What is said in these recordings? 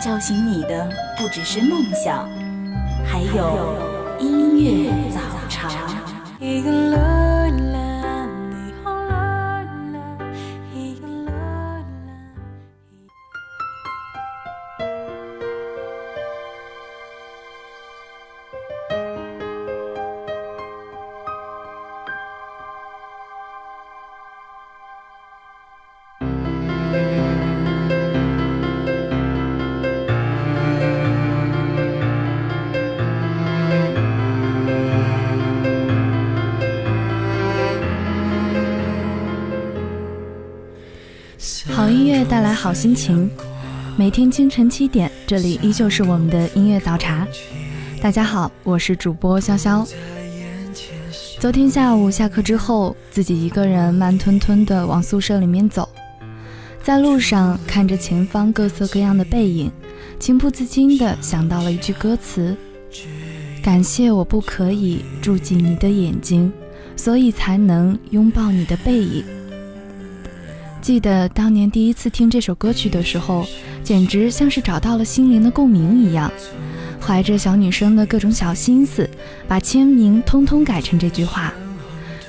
叫醒你的不只是梦想，还有音乐早茶。好心情，每天清晨七点，这里依旧是我们的音乐早茶。大家好，我是主播潇潇。昨天下午下课之后，自己一个人慢吞吞地往宿舍里面走，在路上看着前方各色各样的背影，情不自禁地想到了一句歌词：感谢我不可以住进你的眼睛，所以才能拥抱你的背影。记得当年第一次听这首歌曲的时候，简直像是找到了心灵的共鸣一样，怀着小女生的各种小心思，把签名通通改成这句话。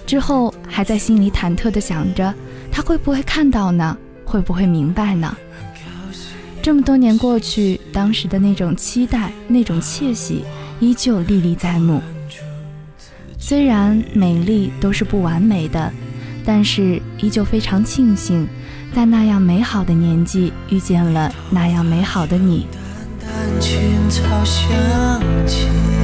之后还在心里忐忑地想着，他会不会看到呢？会不会明白呢？这么多年过去，当时的那种期待、那种窃喜，依旧历历在目。虽然美丽都是不完美的。但是依旧非常庆幸，在那样美好的年纪遇见了那样美好的你。拥抱你的背影，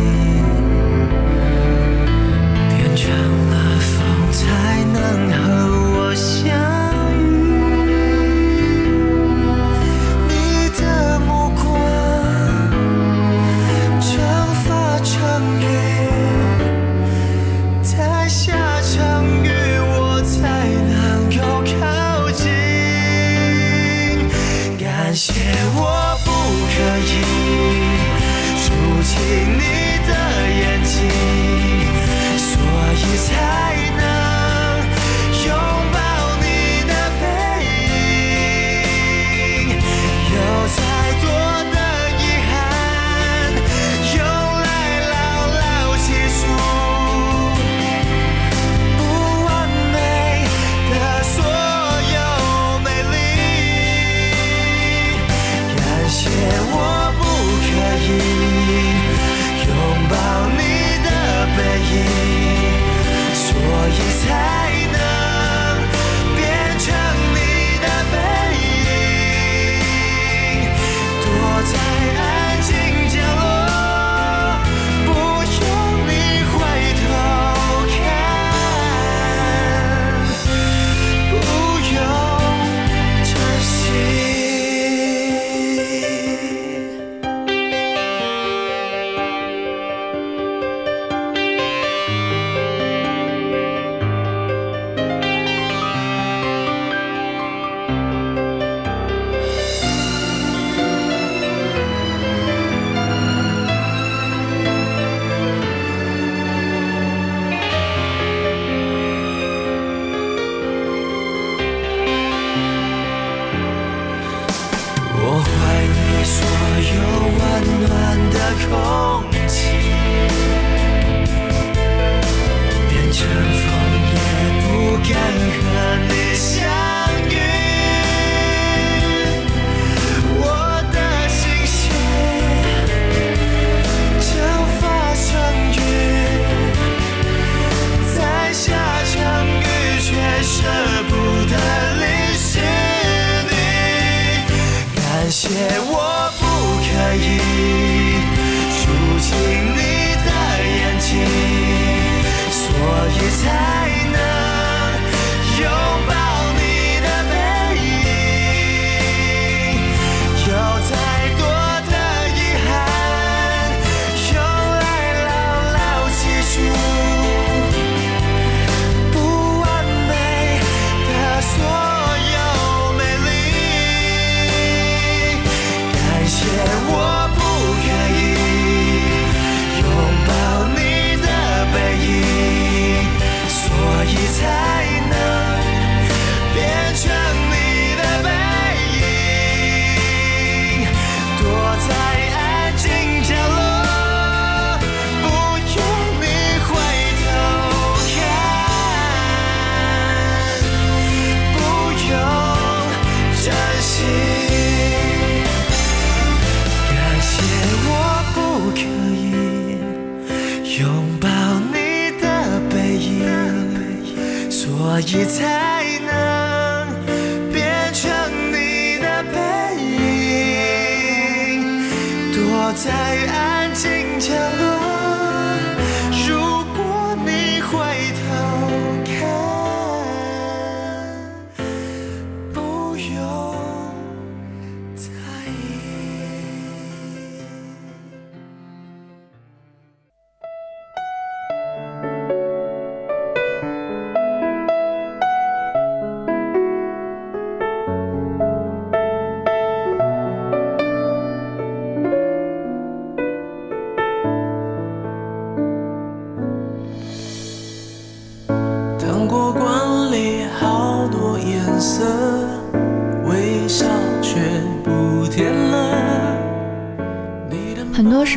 重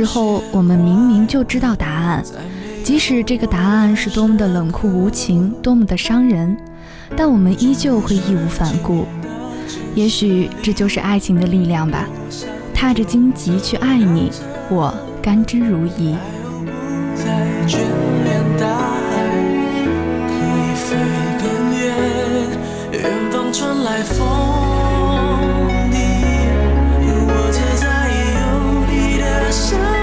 时候，我们明明就知道答案，即使这个答案是多么的冷酷无情，多么的伤人，但我们依旧会义无反顾。也许这就是爱情的力量吧，踏着荆棘去爱你，我甘之如饴。远方传来风。生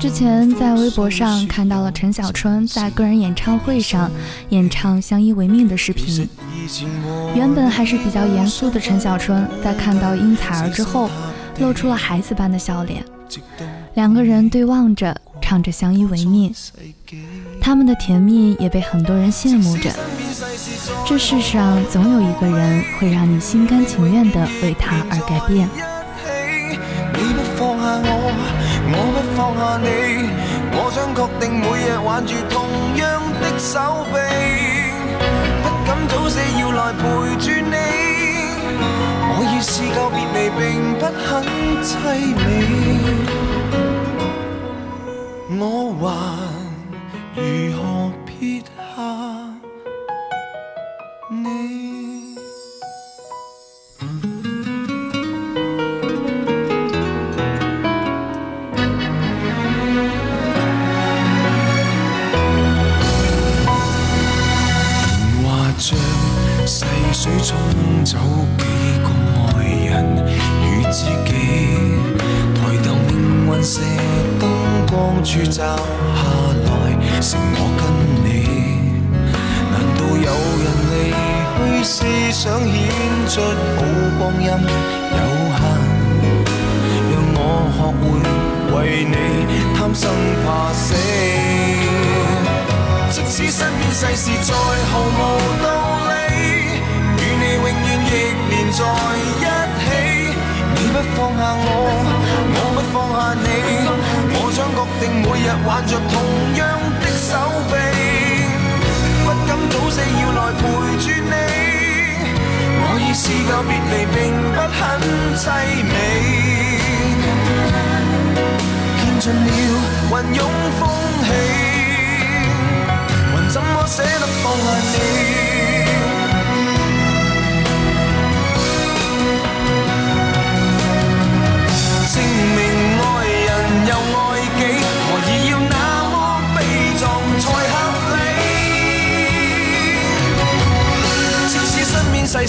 之前在微博上看到了陈小春在个人演唱会上演唱《相依为命》的视频。原本还是比较严肃的陈小春，在看到殷采儿之后，露出了孩子般的笑脸。两个人对望着，唱着《相依为命》，他们的甜蜜也被很多人羡慕着。这世上总有一个人会让你心甘情愿地为他而改变。放下你，我想确定每日挽住同样的手臂。不敢早死要来陪住你，我已试够别离，并不很凄美，我还如何别离，并不很凄美。见尽了云涌风起，还怎么舍得放下你？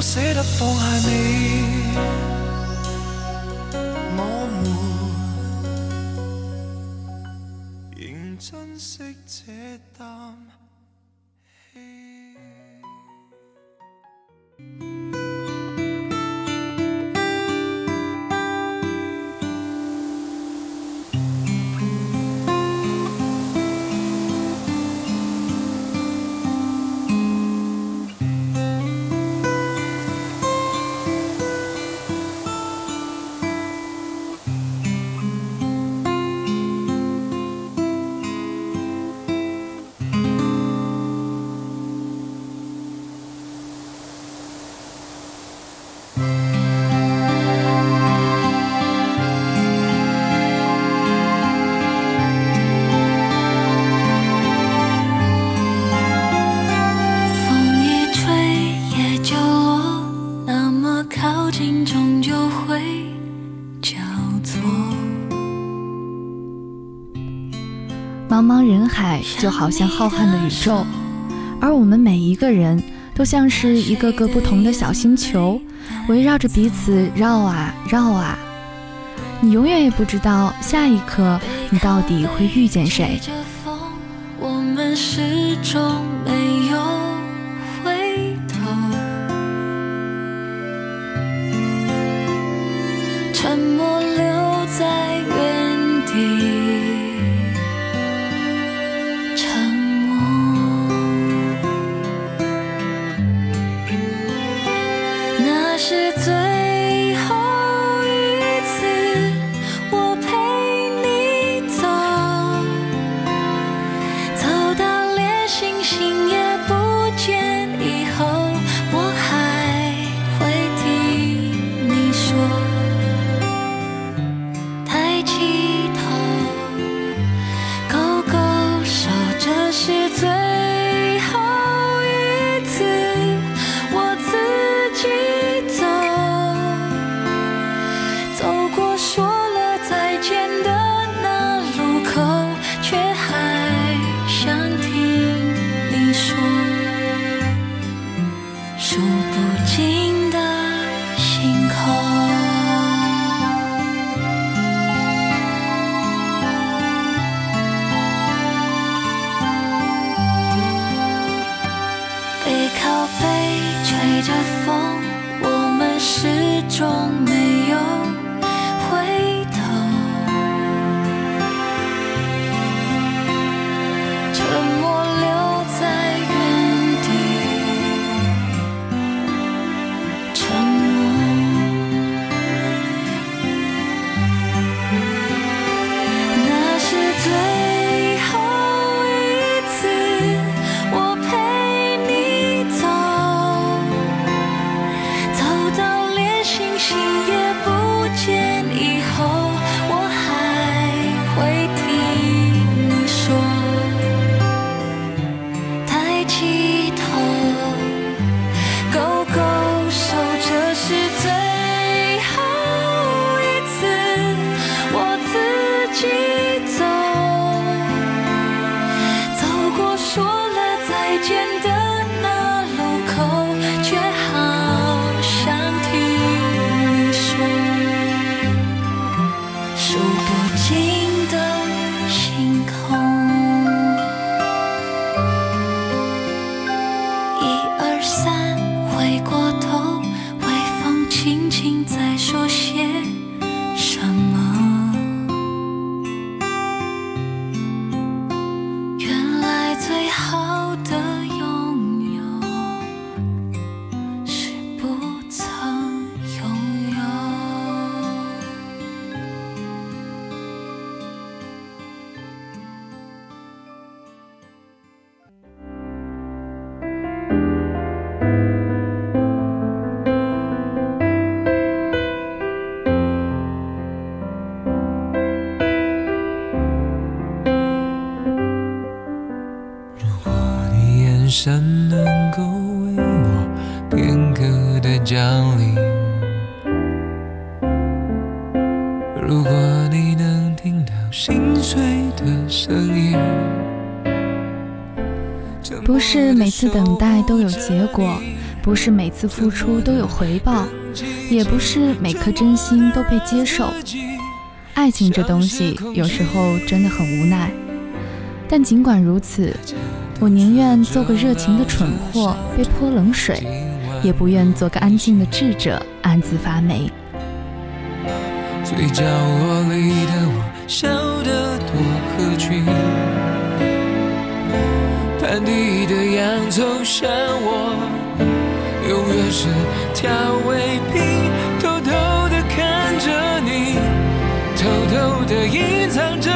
舍得放下你？我们仍珍惜这啖气。就好像浩瀚的宇宙，而我们每一个人都像是一个个不同的小星球，围绕着彼此绕啊绕啊。你永远也不知道下一刻你到底会遇见谁。我们始终家风我们始终没再见的山能够为我片刻的降临。如果你能听到心碎的声音不是每次等待都有结果，不是每次付出都有回报，也不是每颗真心都被接受。爱情这东西有时候真的很无奈，但尽管如此，我宁愿做个热情的蠢货被泼冷水，也不愿做个安静的智者暗自发霉。最角落里的我，笑得多合群。盘底的洋葱像我，永远是调味品，偷偷的看着你，偷偷的隐藏着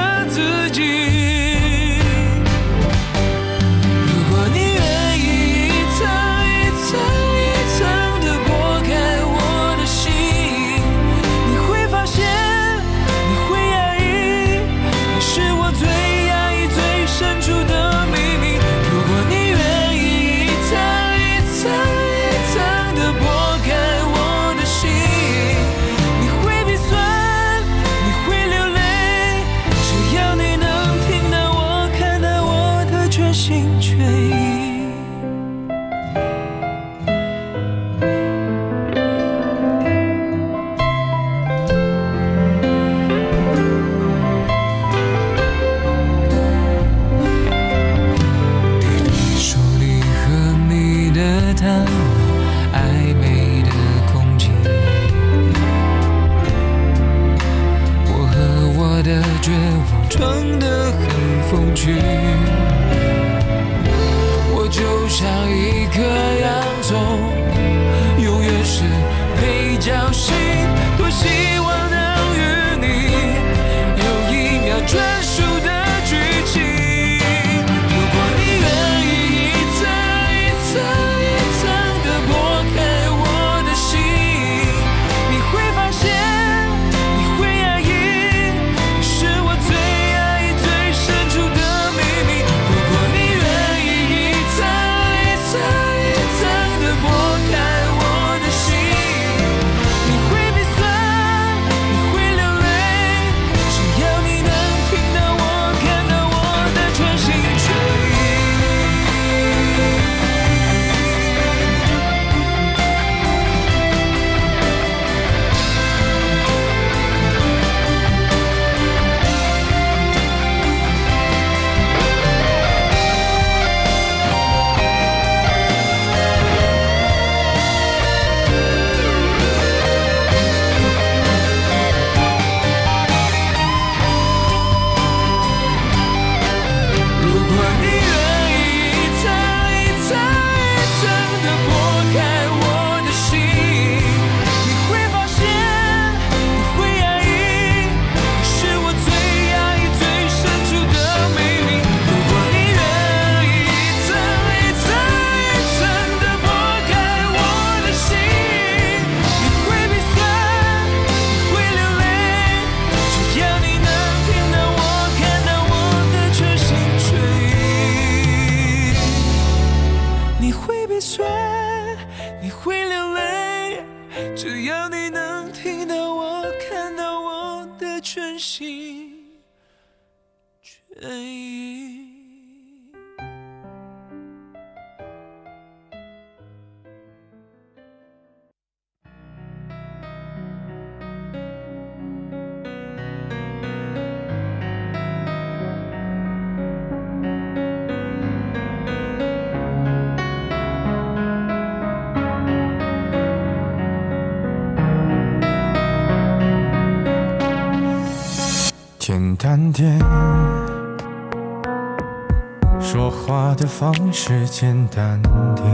的方式简单点。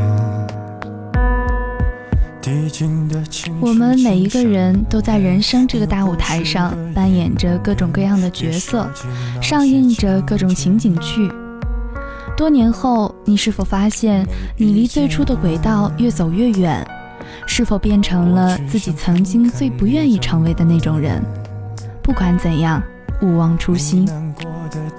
我们每一个人都在人生这个大舞台上扮演着各种各样的角色，上映着各种情景剧。多年后，你是否发现你离最初的轨道越走越远？是否变成了自己曾经最不愿意成为的那种人？不管怎样，勿忘初心。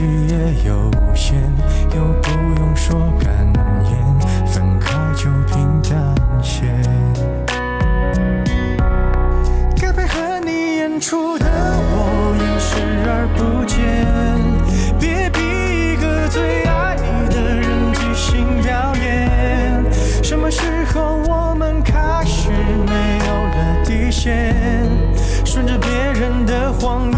你演技也有限，又不用说感言，分开就平淡些。该配合你演出的我演视而不见，别逼一个最爱你的人即兴表演。什么时候我们开始没有了底线？顺着别人的谎言，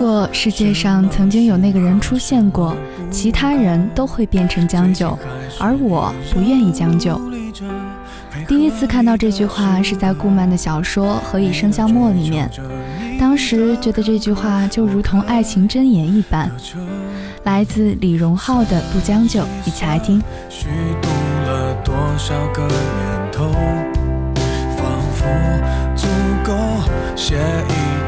如果世界上曾经有那个人出现过，其他人都会变成将就，而我不愿意将就。第一次看到这句话是在顾漫的小说《何以笙箫默》里面，当时觉得这句话就如同爱情箴言一般。来自李荣浩的《不将就》，一起来听。虚度了多少个年头，仿佛足够写一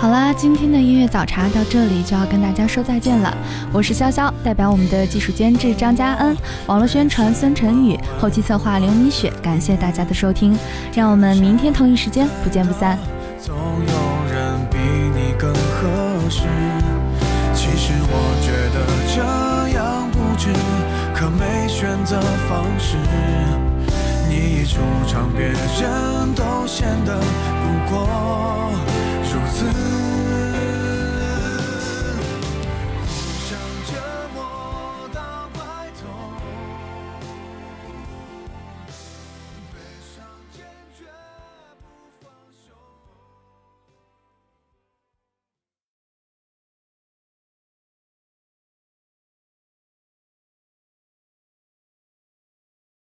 好啦，今天的音乐早茶到这里就要跟大家说再见了。我是潇潇，代表我们的技术监制张嘉恩，网络宣传孙晨宇，后期策划刘米雪。感谢大家的收听，让我们明天同一时间不见不散。总有人比你更合适。其实我觉得这样不值，可没选择方式。你一出场，别人都显得不过如此。